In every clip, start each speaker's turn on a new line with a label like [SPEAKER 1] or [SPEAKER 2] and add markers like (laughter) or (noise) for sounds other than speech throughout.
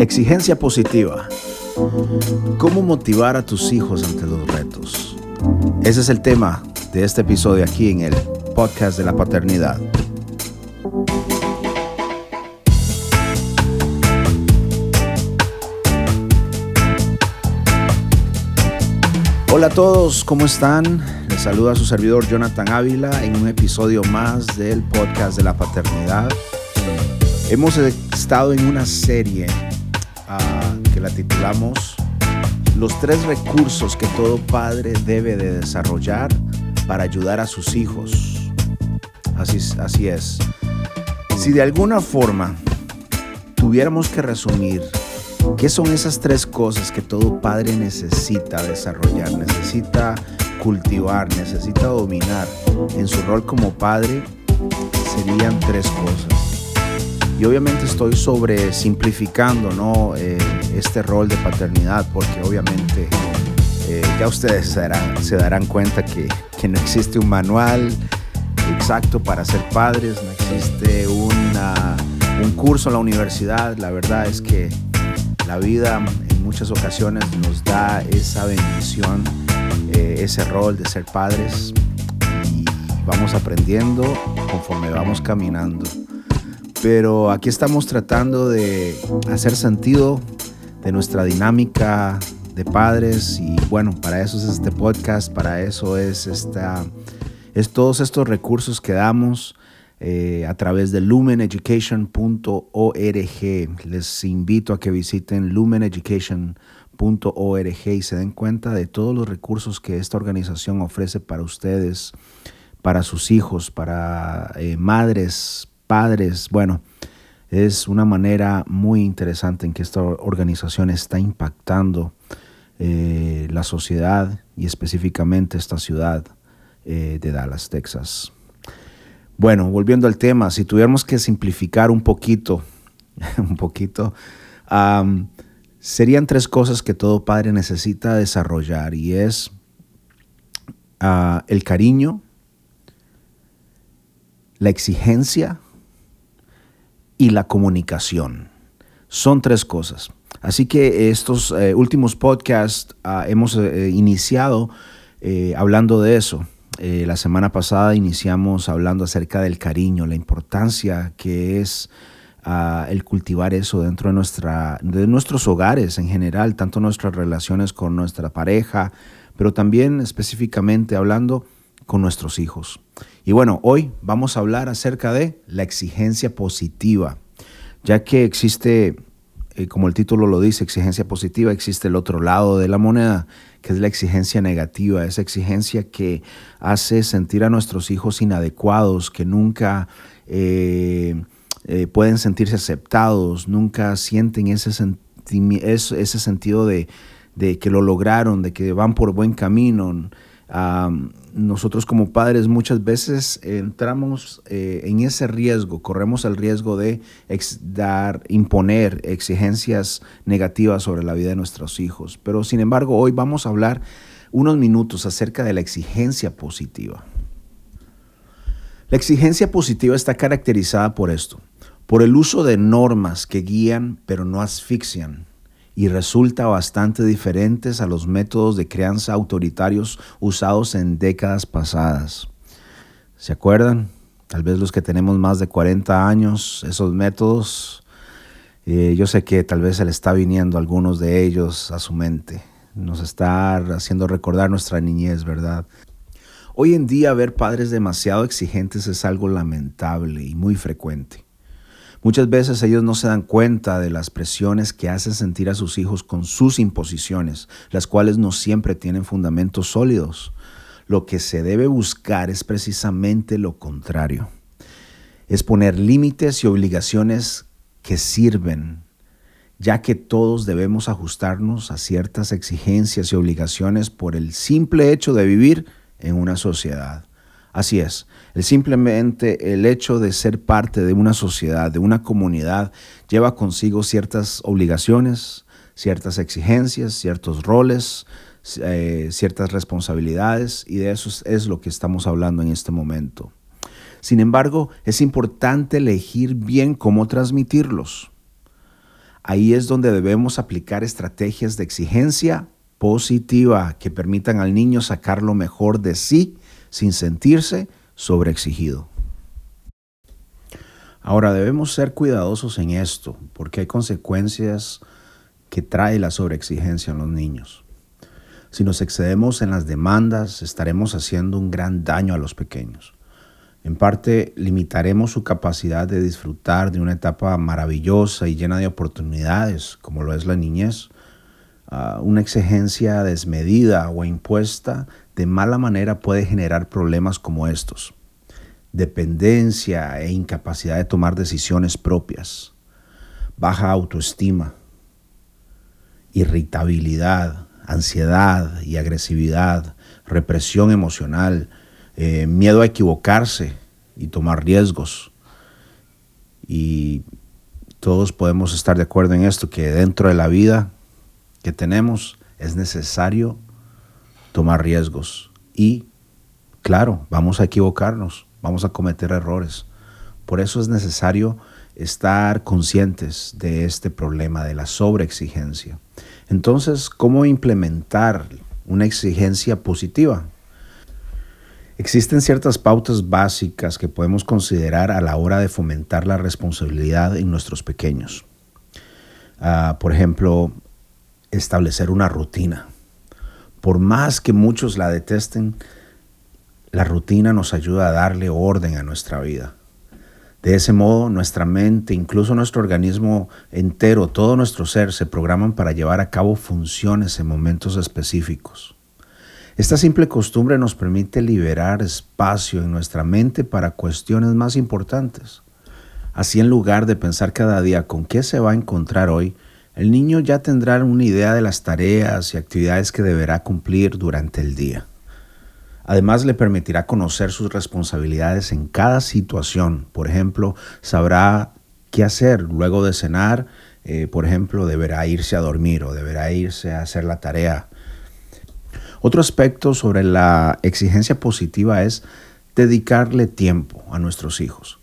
[SPEAKER 1] Exigencia positiva. ¿Cómo motivar a tus hijos ante los retos? Ese es el tema de este episodio aquí en el podcast de la paternidad. Hola a todos, ¿cómo están? Les saluda su servidor Jonathan Ávila en un episodio más del podcast de la paternidad. Hemos estado en una serie la titulamos Los tres recursos que todo padre debe de desarrollar para ayudar a sus hijos. Así, así es. Si de alguna forma tuviéramos que resumir qué son esas tres cosas que todo padre necesita desarrollar, necesita cultivar, necesita dominar en su rol como padre, serían tres cosas. Y obviamente estoy sobre simplificando ¿no? Eh, este rol de paternidad porque obviamente eh, ya ustedes se darán, cuenta que, no existe un manual exacto para ser padres, no existe un curso en la universidad. La verdad es que la vida en muchas ocasiones nos da esa bendición, eh, ese rol de ser padres y vamos aprendiendo conforme vamos caminando pero aquí estamos tratando de hacer sentido de nuestra dinámica de padres y bueno, para eso es este podcast, para eso es, esta, es todos estos recursos que damos eh, a través de lumeneducation.org. Les invito a que visiten lumeneducation.org y se den cuenta de todos los recursos que esta organización ofrece para ustedes, para sus hijos, para eh, madres, padres. Bueno, es una manera muy interesante en que esta organización está impactando eh, la sociedad y específicamente esta ciudad eh, de Dallas, Texas. Bueno, volviendo al tema, si tuviéramos que simplificar un poquito, (laughs) un poquito, serían tres cosas que todo padre necesita desarrollar y es ah, el cariño, la exigencia y la comunicación. Son tres cosas. Así que estos eh, últimos podcasts ah, hemos eh, iniciado eh, hablando de eso. la semana pasada iniciamos hablando acerca del cariño, la importancia que es ah, el cultivar eso dentro de, nuestra, de nuestros hogares en general, tanto nuestras relaciones con nuestra pareja, pero también específicamente hablando con nuestros hijos. Y bueno, hoy vamos a hablar acerca de la exigencia positiva, ya que existe, eh, como el título lo dice, exigencia positiva, existe el otro lado de la moneda, que es la exigencia negativa, esa exigencia que hace sentir a nuestros hijos inadecuados, que nunca... Eh, eh, pueden sentirse aceptados, nunca sienten ese, ese sentido de, de, que lo lograron, de que van por buen camino, nosotros como padres muchas veces entramos eh, en ese riesgo, corremos el riesgo de dar, imponer exigencias negativas sobre la vida de nuestros hijos. Pero sin embargo, hoy vamos a hablar unos minutos acerca de la exigencia positiva. La exigencia positiva está caracterizada por esto, por el uso de normas que guían pero no asfixian y resulta bastante diferentes a los métodos de crianza autoritarios usados en décadas pasadas. ¿Se acuerdan? Tal vez los que tenemos más de 40 años, esos métodos, eh, yo sé que tal vez se le está viniendo algunos de ellos a su mente. Nos está haciendo recordar nuestra niñez, ¿verdad? Hoy en día ver padres demasiado exigentes es algo lamentable y muy frecuente. Muchas veces ellos no se dan cuenta de las presiones que hacen sentir a sus hijos con sus imposiciones, las cuales no siempre tienen fundamentos sólidos. Lo que se debe buscar es precisamente lo contrario. Es poner límites y obligaciones que sirven, ya que todos debemos ajustarnos a ciertas exigencias y obligaciones por el simple hecho de vivir en una sociedad. Así es, el simplemente el hecho de ser parte de una sociedad, de una comunidad, lleva consigo ciertas obligaciones, ciertas exigencias, ciertos roles, eh, ciertas responsabilidades y de eso es lo que estamos hablando en este momento. Sin embargo, es importante elegir bien cómo transmitirlos. Ahí es donde debemos aplicar estrategias de exigencia positiva que permitan al niño sacar lo mejor de sí sin sentirse sobreexigido. Ahora debemos ser cuidadosos en esto porque hay consecuencias que trae la sobreexigencia en los niños. Si nos excedemos en las demandas, estaremos haciendo un gran daño a los pequeños. En parte, limitaremos su capacidad de disfrutar de una etapa maravillosa y llena de oportunidades, como lo es la niñez. Ah, una exigencia desmedida o impuesta de mala manera puede generar problemas como estos. Dependencia e incapacidad de tomar decisiones propias. Baja autoestima. Irritabilidad, ansiedad y agresividad. Represión emocional eh, miedo a equivocarse y tomar riesgos. Y todos podemos estar de acuerdo en esto, que dentro de la vida que tenemos es necesario tomar riesgos. Y claro, vamos a equivocarnos, vamos a cometer errores. Por eso es necesario estar conscientes de este problema de la sobreexigencia. Entonces, ¿cómo implementar una exigencia positiva? Existen ciertas pautas básicas que podemos considerar a la hora de fomentar la responsabilidad en nuestros pequeños. Ah, por ejemplo, establecer una rutina. Por más que muchos la detesten, la rutina nos ayuda a darle orden a nuestra vida. De ese modo, nuestra mente, incluso nuestro organismo entero, todo nuestro ser, se programan para llevar a cabo funciones en momentos específicos. Esta simple costumbre nos permite liberar espacio en nuestra mente para cuestiones más importantes. Así en lugar de pensar cada día con qué se va a encontrar hoy, el niño ya tendrá una idea de las tareas y actividades que deberá cumplir durante el día. Además le permitirá conocer sus responsabilidades en cada situación. Por ejemplo, sabrá qué hacer luego de cenar. Eh, por ejemplo, deberá irse a dormir o deberá irse a hacer la tarea otro aspecto sobre la exigencia positiva es dedicarle tiempo a nuestros hijos.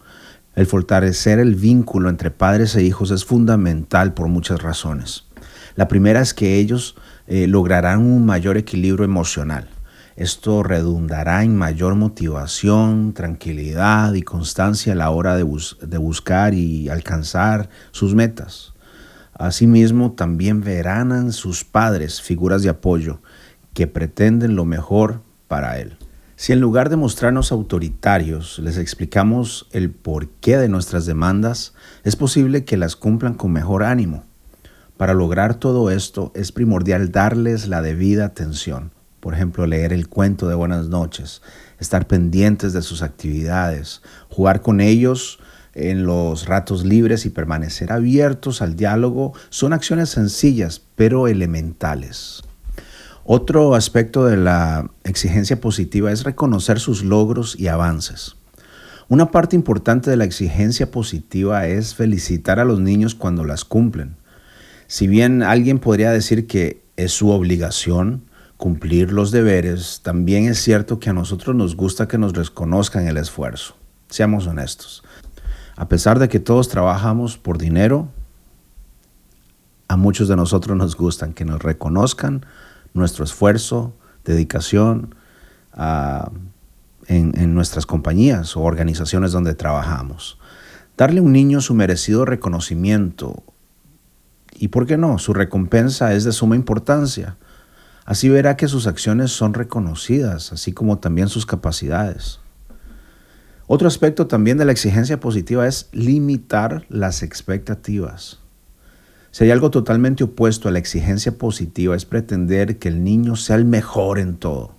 [SPEAKER 1] El fortalecer el vínculo entre padres e hijos es fundamental por muchas razones. La primera es que ellos eh, lograrán un mayor equilibrio emocional. Esto redundará en mayor motivación, tranquilidad y constancia a la hora de, de buscar y alcanzar sus metas. Asimismo, también verán en sus padres figuras de apoyo que pretenden lo mejor para él. Si en lugar de mostrarnos autoritarios les explicamos el porqué de nuestras demandas, es posible que las cumplan con mejor ánimo. Para lograr todo esto es primordial darles la debida atención. Por ejemplo, leer el cuento de buenas noches, estar pendientes de sus actividades, jugar con ellos en los ratos libres y permanecer abiertos al diálogo son acciones sencillas pero elementales. Otro aspecto de la exigencia positiva es reconocer sus logros y avances. Una parte importante de la exigencia positiva es felicitar a los niños cuando las cumplen. Si bien alguien podría decir que es su obligación cumplir los deberes, también es cierto que a nosotros nos gusta que nos reconozcan el esfuerzo. Seamos honestos. A pesar de que todos trabajamos por dinero, a muchos de nosotros nos gustan que nos reconozcan nuestro esfuerzo, dedicación ah, en, en nuestras compañías o organizaciones donde trabajamos. Darle a un niño su merecido reconocimiento y, ¿por qué no? Su recompensa es de suma importancia. Así verá que sus acciones son reconocidas, así como también sus capacidades. Otro aspecto también de la exigencia positiva es limitar las expectativas. Si hay algo totalmente opuesto a la exigencia positiva es pretender que el niño sea el mejor en todo.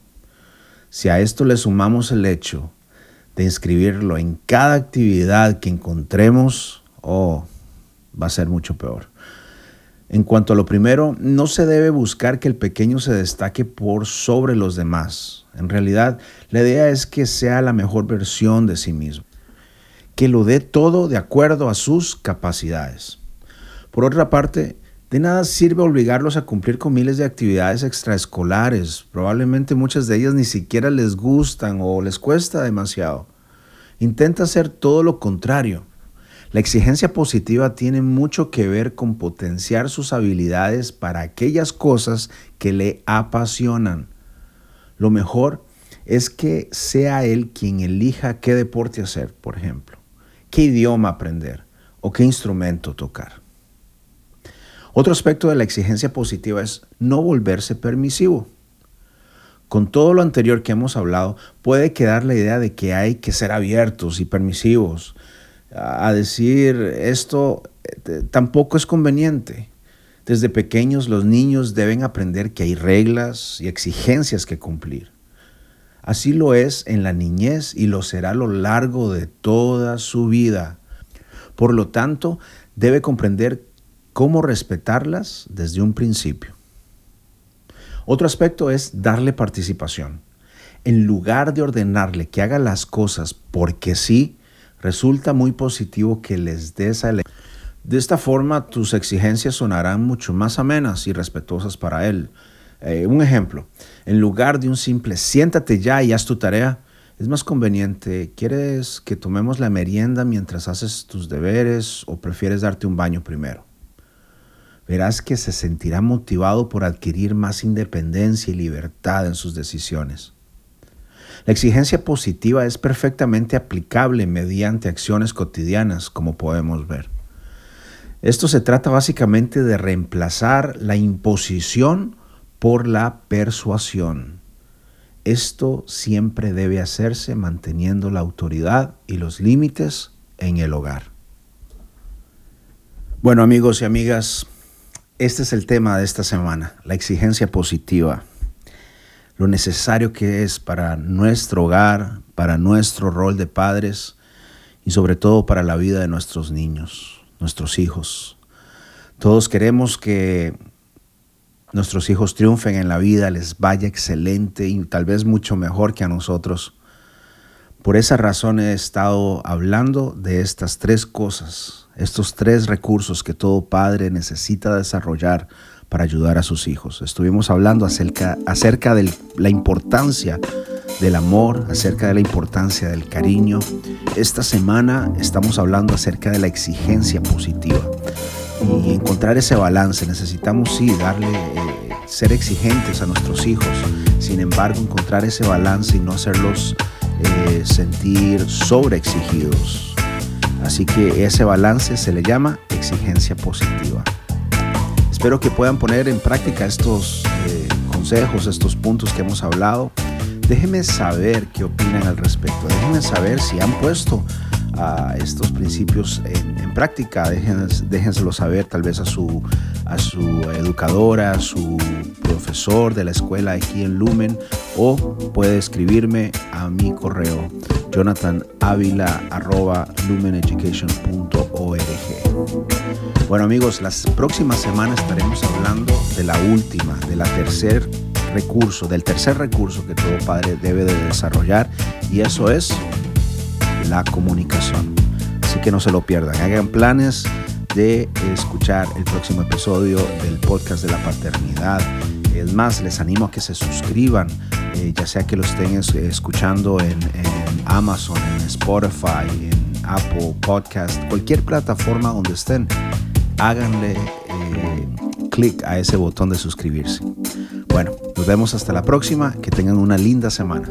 [SPEAKER 1] Si a esto le sumamos el hecho de inscribirlo en cada actividad que encontremos, oh, va a ser mucho peor. En cuanto a lo primero, no se debe buscar que el pequeño se destaque por sobre los demás. En realidad, la idea es que sea la mejor versión de sí mismo, que lo dé todo de acuerdo a sus capacidades. Por otra parte, de nada sirve obligarlos a cumplir con miles de actividades extraescolares. Probablemente muchas de ellas ni siquiera les gustan o les cuesta demasiado. Intenta hacer todo lo contrario. La exigencia positiva tiene mucho que ver con potenciar sus habilidades para aquellas cosas que le apasionan. Lo mejor es que sea él quien elija qué deporte hacer, por ejemplo, qué idioma aprender o qué instrumento tocar. Otro aspecto de la exigencia positiva es no volverse permisivo. Con todo lo anterior que hemos hablado, puede quedar la idea de que hay que ser abiertos y permisivos. A decir esto eh, tampoco es conveniente. Desde pequeños los niños deben aprender que hay reglas y exigencias que cumplir. Así lo es en la niñez y lo será a lo largo de toda su vida. Por lo tanto, debe comprender cómo respetarlas desde un principio. Otro aspecto es darle participación. En lugar de ordenarle que haga las cosas porque sí, resulta muy positivo que les des a De esta forma, tus exigencias sonarán mucho más amenas y respetuosas para él. Eh, un ejemplo, en lugar de un simple siéntate ya y haz tu tarea, es más conveniente, ¿quieres que tomemos la merienda mientras haces tus deberes o prefieres darte un baño primero? Verás que se sentirá motivado por adquirir más independencia y libertad en sus decisiones. La exigencia positiva es perfectamente aplicable mediante acciones cotidianas, como podemos ver. Esto se trata básicamente de reemplazar la imposición por la persuasión. Esto siempre debe hacerse manteniendo la autoridad y los límites en el hogar. Bueno amigos y amigas, este es el tema de esta semana, la exigencia positiva, lo necesario que es para nuestro hogar, para nuestro rol de padres y sobre todo para la vida de nuestros niños, nuestros hijos. Todos queremos que nuestros hijos triunfen en la vida, les vaya excelente y tal vez mucho mejor que a nosotros. Por esa razón he estado hablando de estas tres cosas estos tres recursos que todo padre necesita desarrollar para ayudar a sus hijos. Estuvimos hablando acerca, de la importancia del amor, acerca de la importancia del cariño. Esta semana estamos hablando acerca de la exigencia positiva y encontrar ese balance. Necesitamos sí darle, eh, ser exigentes a nuestros hijos, sin embargo encontrar ese balance y no hacerlos eh, sentir sobreexigidos Así que ese balance se le llama exigencia positiva. Espero que puedan poner en práctica estos eh, consejos, estos puntos que hemos hablado. Déjenme saber qué opinan al respecto. Déjenme saber si han puesto a estos principios en, práctica. déjenselo saber tal vez a su, a su educadora, a su profesor de la escuela aquí en Lumen o puede escribirme a mi correo jonathanavila.lumeneducation.org. Bueno amigos, las próximas semanas estaremos hablando de la última, de la tercer recurso, del tercer recurso que todo padre debe de desarrollar y eso es la comunicación. Así que no se lo pierdan. Hagan planes de escuchar el próximo episodio del podcast de la paternidad. Es más, les animo a que se suscriban, eh, ya sea que lo estén escuchando en, Amazon, en Spotify, en Apple Podcast, cualquier plataforma donde estén. Háganle eh, clic a ese botón de suscribirse. Bueno, nos vemos hasta la próxima. Que tengan una linda semana.